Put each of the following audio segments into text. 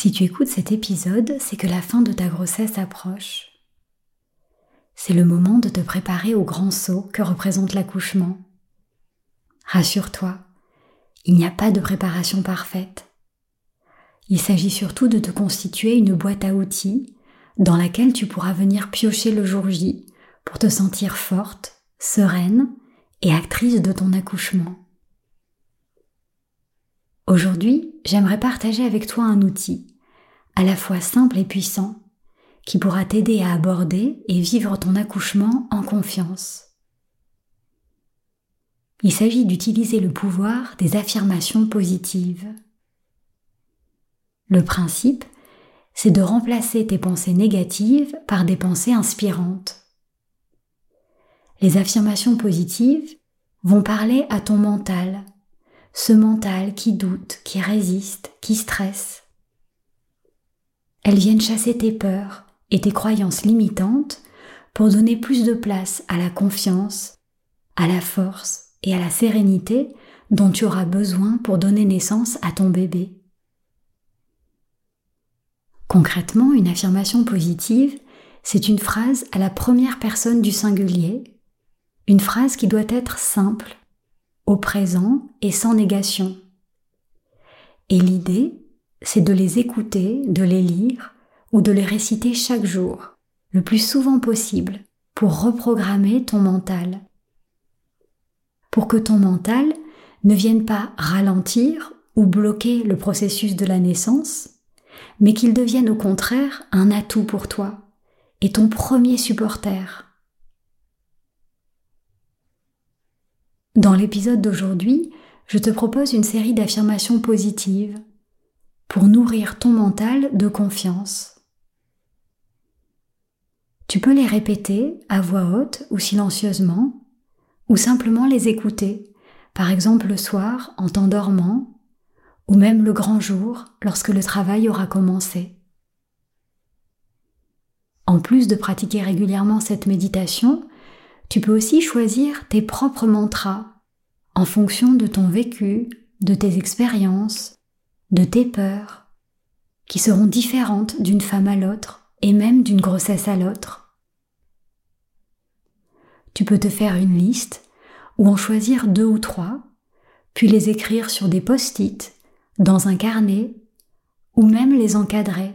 Si tu écoutes cet épisode, c'est que la fin de ta grossesse approche. C'est le moment de te préparer au grand saut que représente l'accouchement. Rassure-toi, il n'y a pas de préparation parfaite. Il s'agit surtout de te constituer une boîte à outils dans laquelle tu pourras venir piocher le jour J pour te sentir forte, sereine et actrice de ton accouchement. Aujourd'hui, j'aimerais partager avec toi un outil, à la fois simple et puissant, qui pourra t'aider à aborder et vivre ton accouchement en confiance. Il s'agit d'utiliser le pouvoir des affirmations positives. Le principe, c'est de remplacer tes pensées négatives par des pensées inspirantes. Les affirmations positives vont parler à ton mental, ce mental qui doute, qui résiste, qui stresse. Elles viennent chasser tes peurs et tes croyances limitantes pour donner plus de place à la confiance, à la force et à la sérénité dont tu auras besoin pour donner naissance à ton bébé. Concrètement, une affirmation positive, c'est une phrase à la première personne du singulier, une phrase qui doit être simple, au présent et sans négation. Et l'idée, c'est de les écouter, de les lire ou de les réciter chaque jour, le plus souvent possible, pour reprogrammer ton mental. Pour que ton mental ne vienne pas ralentir ou bloquer le processus de la naissance, mais qu'il devienne au contraire un atout pour toi et ton premier supporter. Dans l'épisode d'aujourd'hui, je te propose une série d'affirmations positives pour nourrir ton mental de confiance. Tu peux les répéter à voix haute ou silencieusement, ou simplement les écouter, par exemple le soir en t'endormant, ou même le grand jour lorsque le travail aura commencé. En plus de pratiquer régulièrement cette méditation, tu peux aussi choisir tes propres mantras en fonction de ton vécu, de tes expériences, de tes peurs, qui seront différentes d'une femme à l'autre et même d'une grossesse à l'autre. Tu peux te faire une liste ou en choisir deux ou trois, puis les écrire sur des post-it, dans un carnet, ou même les encadrer.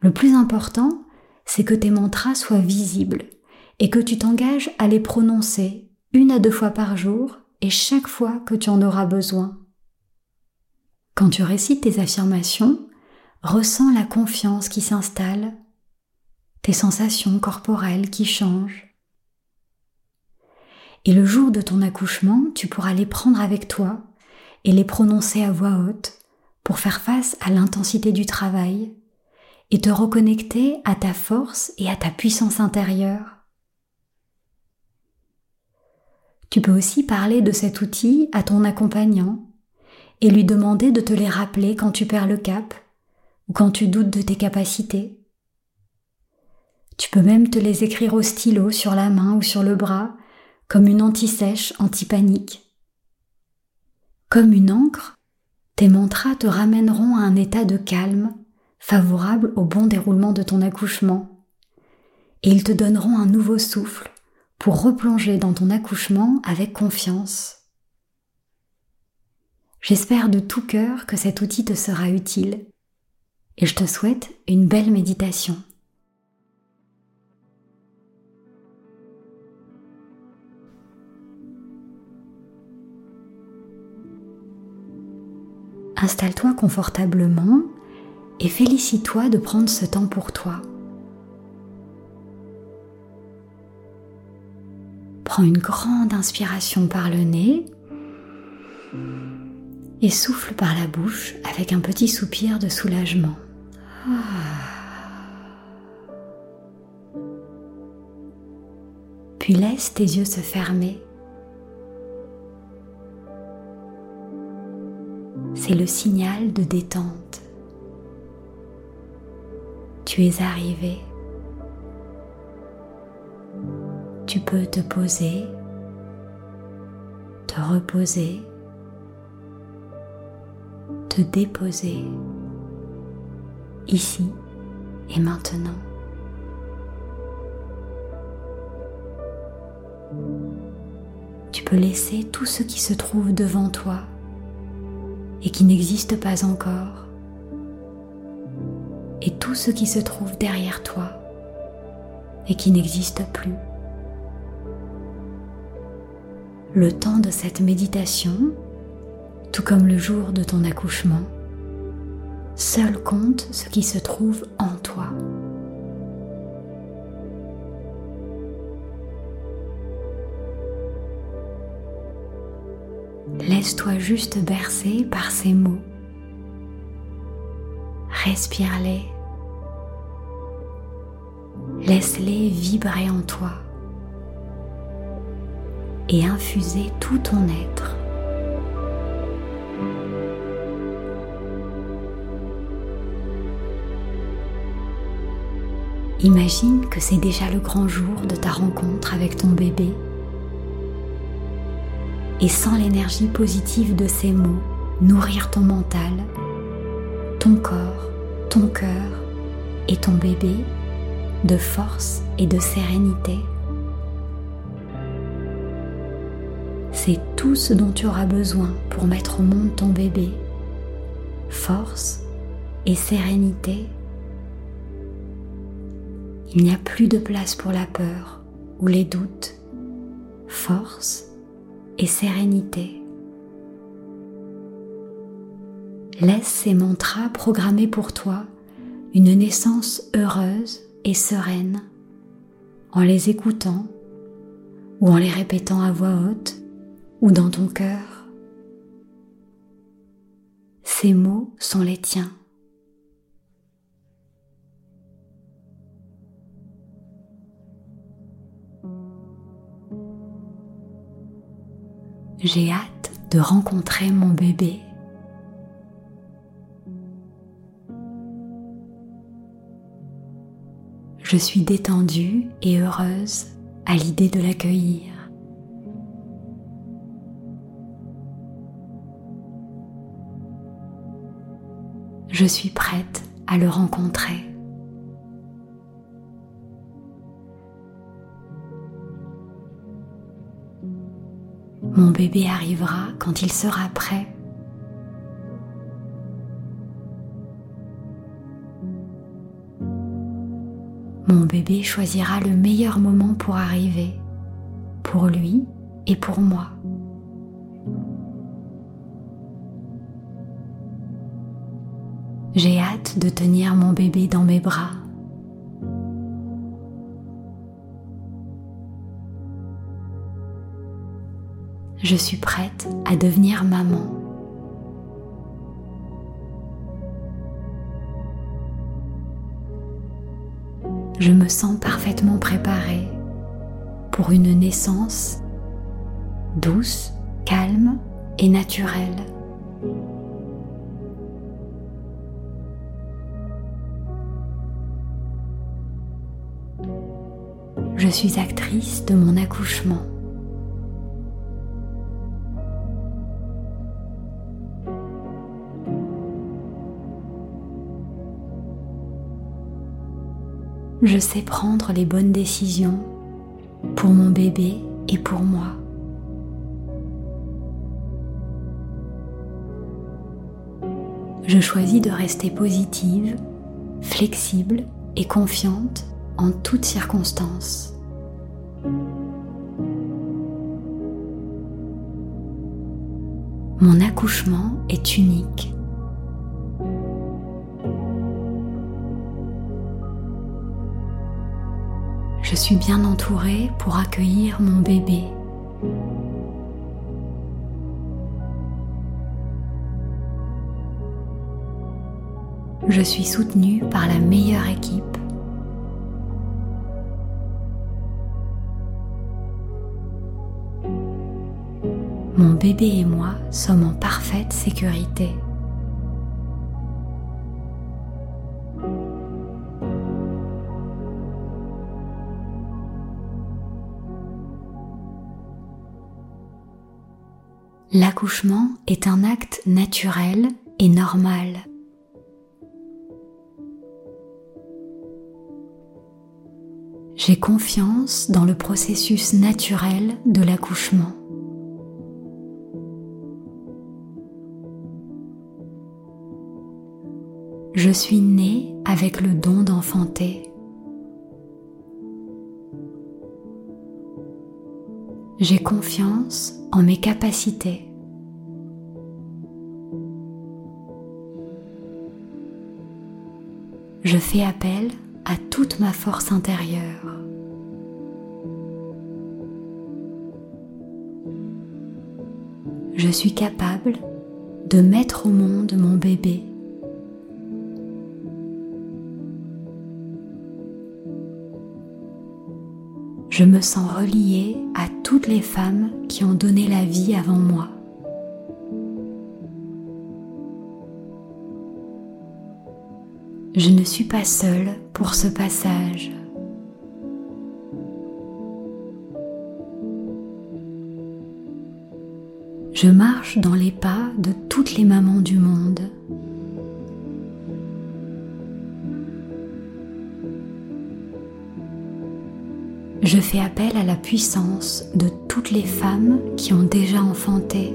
Le plus important, c'est que tes mantras soient visibles et que tu t'engages à les prononcer une à deux fois par jour et chaque fois que tu en auras besoin. Quand tu récites tes affirmations, ressens la confiance qui s'installe, tes sensations corporelles qui changent. Et le jour de ton accouchement, tu pourras les prendre avec toi et les prononcer à voix haute pour faire face à l'intensité du travail et te reconnecter à ta force et à ta puissance intérieure. Tu peux aussi parler de cet outil à ton accompagnant et lui demander de te les rappeler quand tu perds le cap ou quand tu doutes de tes capacités. Tu peux même te les écrire au stylo sur la main ou sur le bras comme une anti-sèche, anti-panique. Comme une encre, tes mantras te ramèneront à un état de calme favorable au bon déroulement de ton accouchement et ils te donneront un nouveau souffle pour replonger dans ton accouchement avec confiance. J'espère de tout cœur que cet outil te sera utile et je te souhaite une belle méditation. Installe-toi confortablement et félicite-toi de prendre ce temps pour toi. Prends une grande inspiration par le nez et souffle par la bouche avec un petit soupir de soulagement. Puis laisse tes yeux se fermer. C'est le signal de détente. Tu es arrivé. Tu peux te poser, te reposer te déposer ici et maintenant. Tu peux laisser tout ce qui se trouve devant toi et qui n'existe pas encore et tout ce qui se trouve derrière toi et qui n'existe plus. Le temps de cette méditation tout comme le jour de ton accouchement, seul compte ce qui se trouve en toi. Laisse-toi juste bercer par ces mots. Respire-les. Laisse-les vibrer en toi et infuser tout ton être. Imagine que c'est déjà le grand jour de ta rencontre avec ton bébé. Et sans l'énergie positive de ces mots, nourrir ton mental, ton corps, ton cœur et ton bébé de force et de sérénité. C'est tout ce dont tu auras besoin pour mettre au monde ton bébé. Force et sérénité il n'y a plus de place pour la peur ou les doutes, force et sérénité. Laisse ces mantras programmer pour toi une naissance heureuse et sereine en les écoutant ou en les répétant à voix haute ou dans ton cœur. Ces mots sont les tiens. J'ai hâte de rencontrer mon bébé. Je suis détendue et heureuse à l'idée de l'accueillir. Je suis prête à le rencontrer. Mon bébé arrivera quand il sera prêt. Mon bébé choisira le meilleur moment pour arriver, pour lui et pour moi. J'ai hâte de tenir mon bébé dans mes bras. je suis prête à devenir maman. Je me sens parfaitement préparée pour une naissance douce, calme et naturelle Je suis actrice de mon accouchement. Je sais prendre les bonnes décisions pour mon bébé et pour moi. Je choisis de rester positive, flexible et confiante en toutes circonstances. Mon accouchement est unique. Je suis bien entourée pour accueillir mon bébé. Je suis soutenue par la meilleure équipe. Mon bébé et moi sommes en parfaite sécurité. L'accouchement est un acte naturel et normal. J'ai confiance dans le processus naturel de l'accouchement. Je suis née avec le don d'enfanter. J'ai confiance en mes capacités. Je fais appel à toute ma force intérieure. Je suis capable de mettre au monde mon bébé. Je me sens reliée à toutes les femmes qui ont donné la vie avant moi. Je ne suis pas seule pour ce passage. Je marche dans les pas de toutes les mamans du monde. Je fais appel à la puissance de toutes les femmes qui ont déjà enfanté.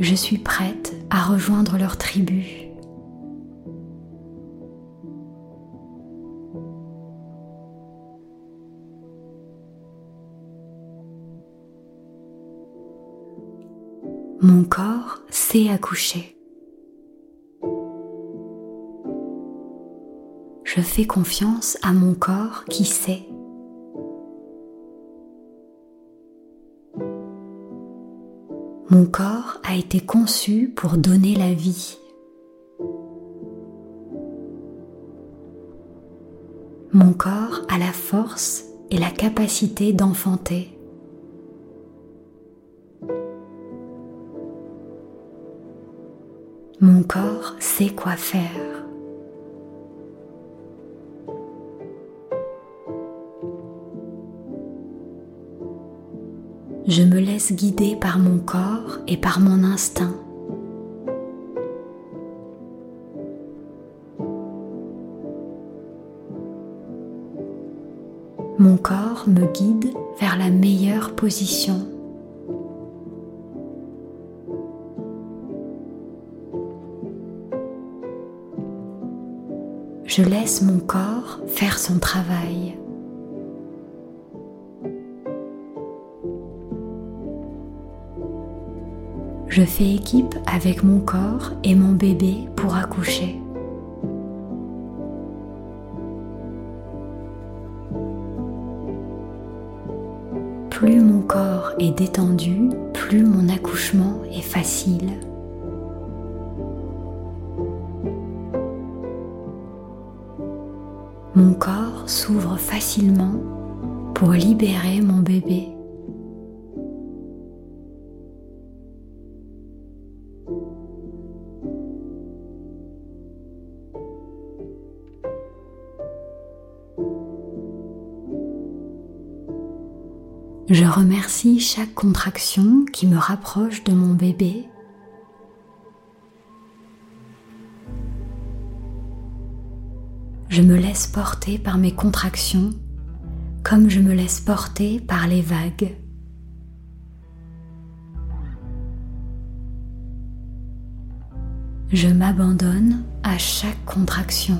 je suis prête à rejoindre leur tribu. Mon corps sait accoucher. Je fais confiance à mon corps qui sait. Mon corps a été conçu pour donner la vie. Mon corps a la force et la capacité d'enfanter. Mon corps sait quoi faire. Je me laisse guider par mon corps et par mon instinct. Mon corps me guide vers la meilleure position. Je laisse mon corps faire son travail. Je fais équipe avec mon corps et mon bébé pour accoucher. Plus mon corps est détendu, plus mon accouchement est facile. Mon corps s'ouvre facilement pour libérer mon bébé. Je remercie chaque contraction qui me rapproche de mon bébé. Je me laisse porter par mes contractions comme je me laisse porter par les vagues. Je m'abandonne à chaque contraction.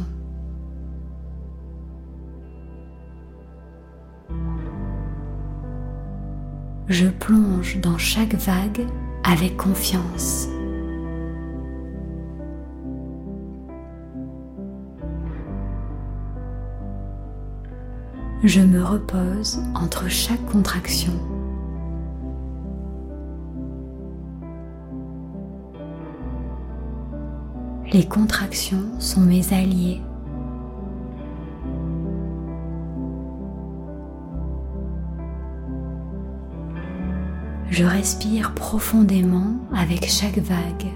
Je plonge dans chaque vague avec confiance. Je me repose entre chaque contraction. Les contractions sont mes alliés. Je respire profondément avec chaque vague.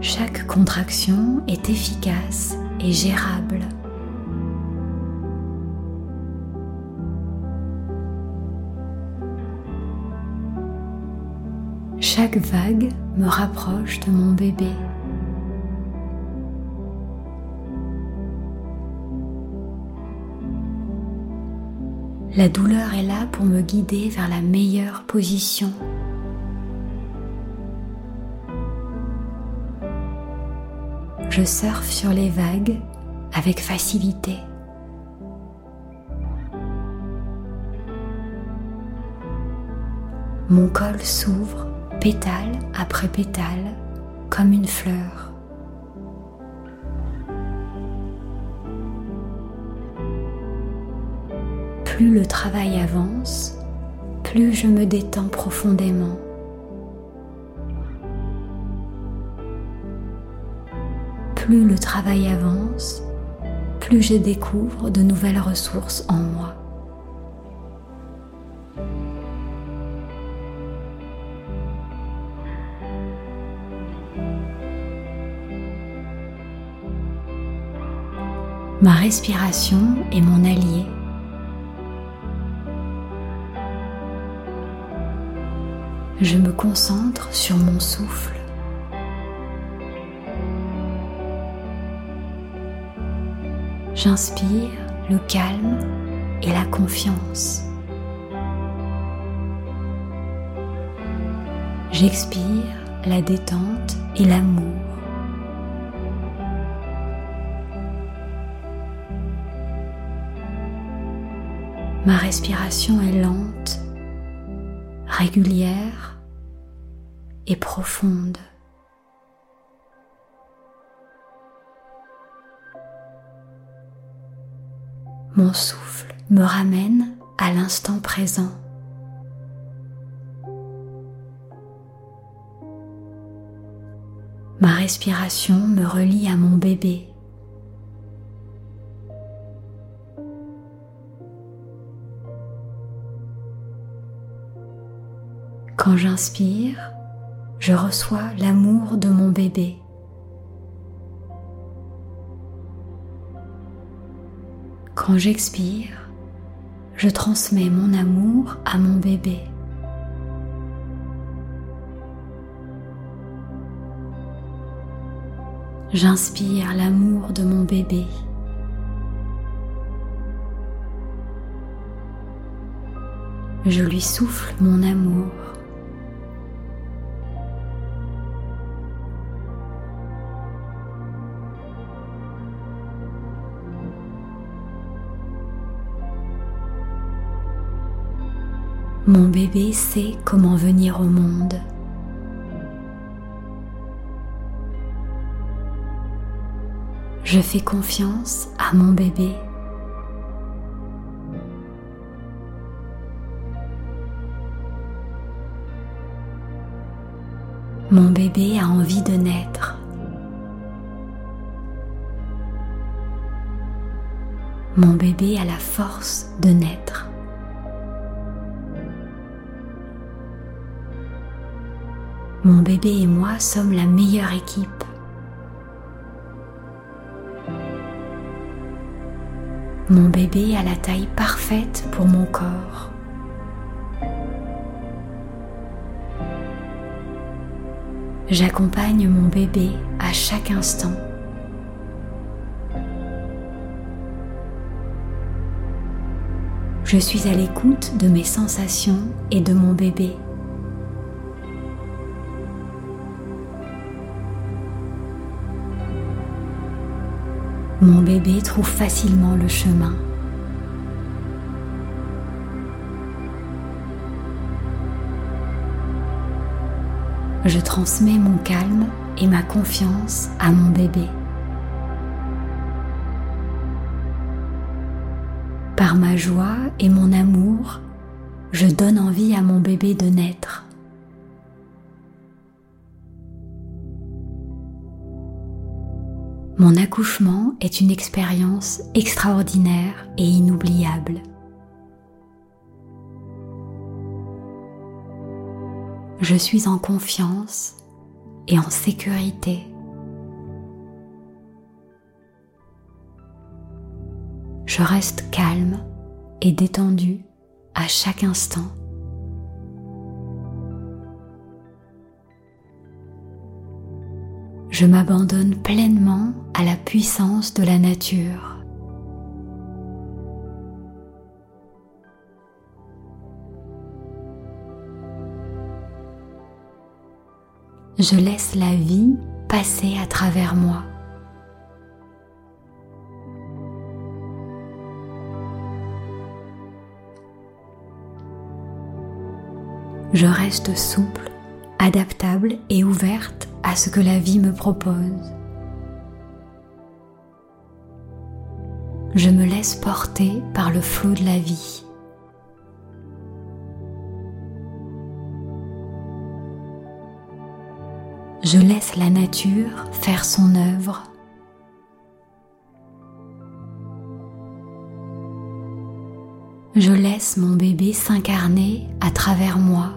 Chaque contraction est efficace et gérable. Chaque vague me rapproche de mon bébé. La douleur est là pour me guider vers la meilleure position. Je surfe sur les vagues avec facilité. Mon col s'ouvre pétale après pétale comme une fleur. Plus le travail avance, plus je me détends profondément. Plus le travail avance, plus je découvre de nouvelles ressources en moi. Ma respiration est mon allié. Je me concentre sur mon souffle. J'inspire le calme et la confiance. J'expire la détente et l'amour. Ma respiration est lente régulière et profonde. Mon souffle me ramène à l'instant présent. Ma respiration me relie à mon bébé. Quand j'inspire, je reçois l'amour de mon bébé. Quand j'expire, je transmets mon amour à mon bébé. J'inspire l'amour de mon bébé. Je lui souffle mon amour. bébé sait comment venir au monde. Je fais confiance à mon bébé. Mon bébé a envie de naître. Mon bébé a la force de naître. Mon bébé et moi sommes la meilleure équipe. Mon bébé a la taille parfaite pour mon corps. J'accompagne mon bébé à chaque instant. Je suis à l'écoute de mes sensations et de mon bébé. Mon bébé trouve facilement le chemin. Je transmets mon calme et ma confiance à mon bébé. Par ma joie et mon amour, je donne envie à mon bébé de naître. Mon accouchement est une expérience extraordinaire et inoubliable. Je suis en confiance et en sécurité. Je reste calme et détendu à chaque instant. Je m'abandonne pleinement à la puissance de la nature. Je laisse la vie passer à travers moi. Je reste souple, adaptable et ouverte à ce que la vie me propose. Je me laisse porter par le flot de la vie. Je laisse la nature faire son œuvre. Je laisse mon bébé s'incarner à travers moi.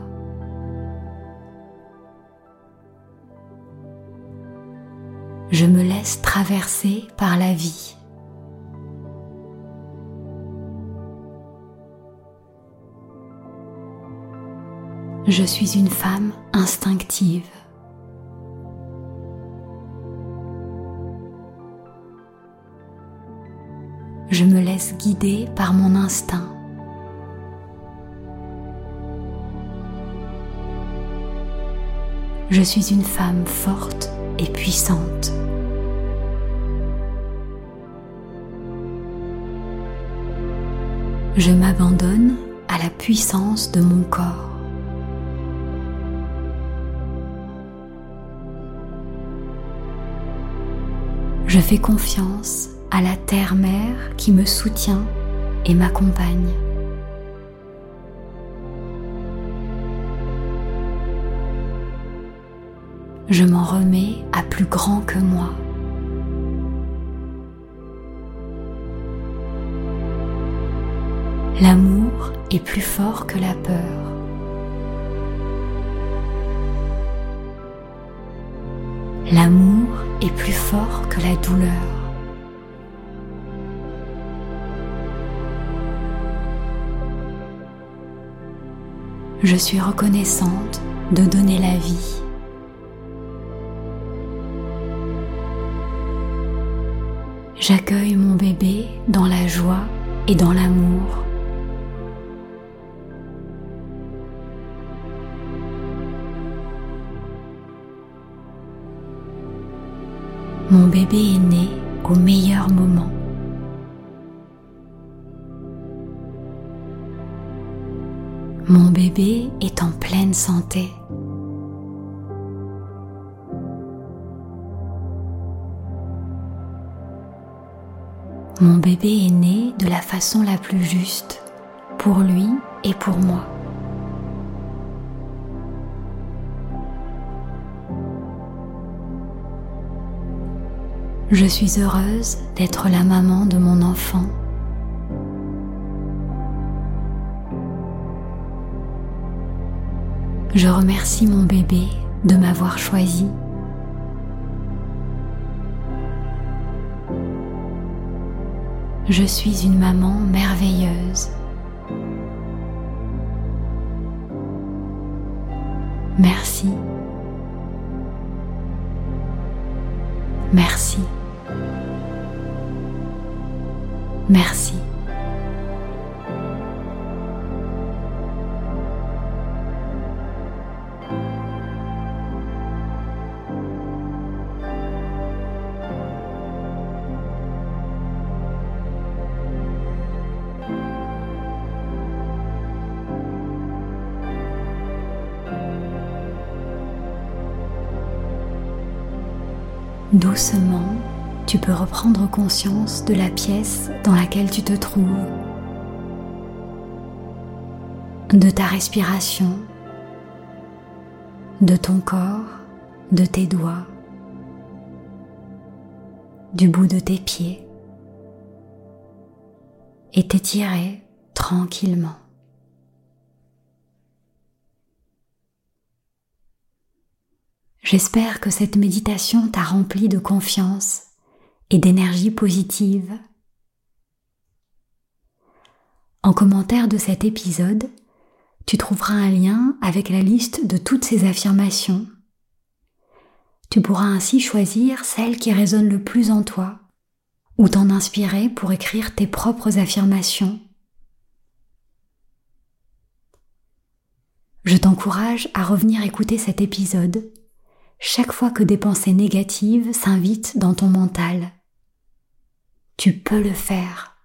Je me laisse traverser par la vie. Je suis une femme instinctive. Je me laisse guider par mon instinct. Je suis une femme forte puissante. Je m'abandonne à la puissance de mon corps. Je fais confiance à la terre-mère qui me soutient et m'accompagne. Je m'en remets à plus grand que moi. L'amour est plus fort que la peur. L'amour est plus fort que la douleur. Je suis reconnaissante de donner la vie. J'accueille mon bébé dans la joie et dans l'amour. Mon bébé est né au meilleur moment. Mon bébé est en pleine santé. Mon bébé est né de la façon la plus juste, pour lui et pour moi. Je suis heureuse d'être la maman de mon enfant. Je remercie mon bébé de m'avoir choisi. Je suis une maman merveilleuse. Merci. Merci. Merci. Doucement, tu peux reprendre conscience de la pièce dans laquelle tu te trouves, de ta respiration, de ton corps, de tes doigts, du bout de tes pieds et t'étirer tranquillement. J'espère que cette méditation t'a rempli de confiance et d'énergie positive. En commentaire de cet épisode, tu trouveras un lien avec la liste de toutes ces affirmations. Tu pourras ainsi choisir celle qui résonne le plus en toi ou t'en inspirer pour écrire tes propres affirmations. Je t'encourage à revenir écouter cet épisode chaque fois que des pensées négatives s'invitent dans ton mental. Tu peux le faire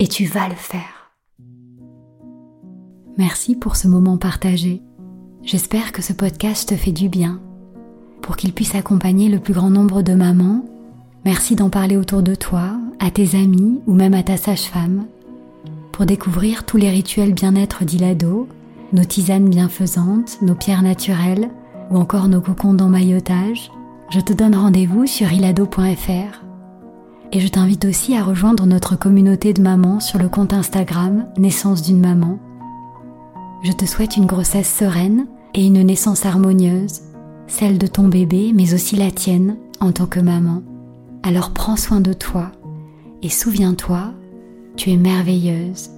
et tu vas le faire. Merci pour ce moment partagé. J'espère que ce podcast te fait du bien. Pour qu'il puisse accompagner le plus grand nombre de mamans, merci d'en parler autour de toi, à tes amis ou même à ta sage-femme. Pour découvrir tous les rituels bien-être d'Ilado, nos tisanes bienfaisantes, nos pierres naturelles, ou encore nos cocons d'emmaillotage, je te donne rendez-vous sur ilado.fr. Et je t'invite aussi à rejoindre notre communauté de mamans sur le compte Instagram Naissance d'une maman. Je te souhaite une grossesse sereine et une naissance harmonieuse, celle de ton bébé mais aussi la tienne en tant que maman. Alors prends soin de toi et souviens-toi, tu es merveilleuse